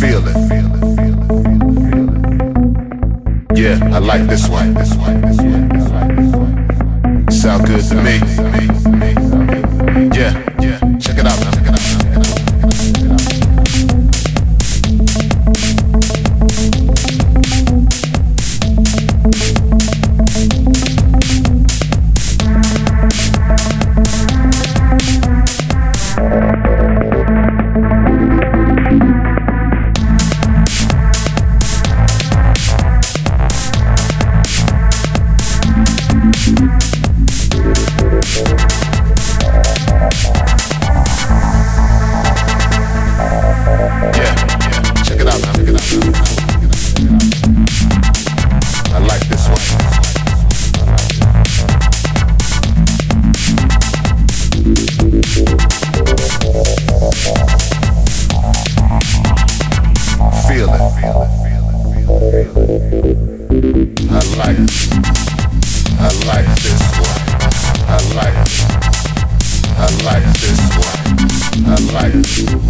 Feel it. Yeah, I like this one. Sound good to me. Yeah. I like this one. I like this one. I like this one.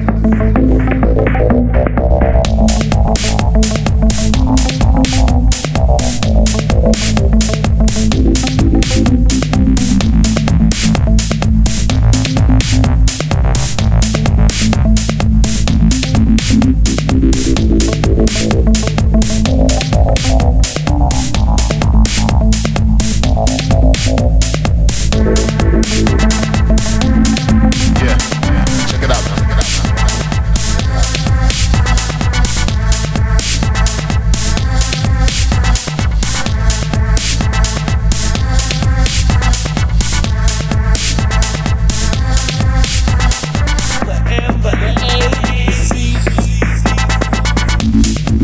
I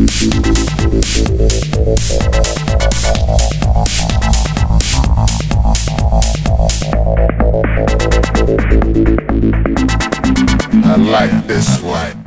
like this one.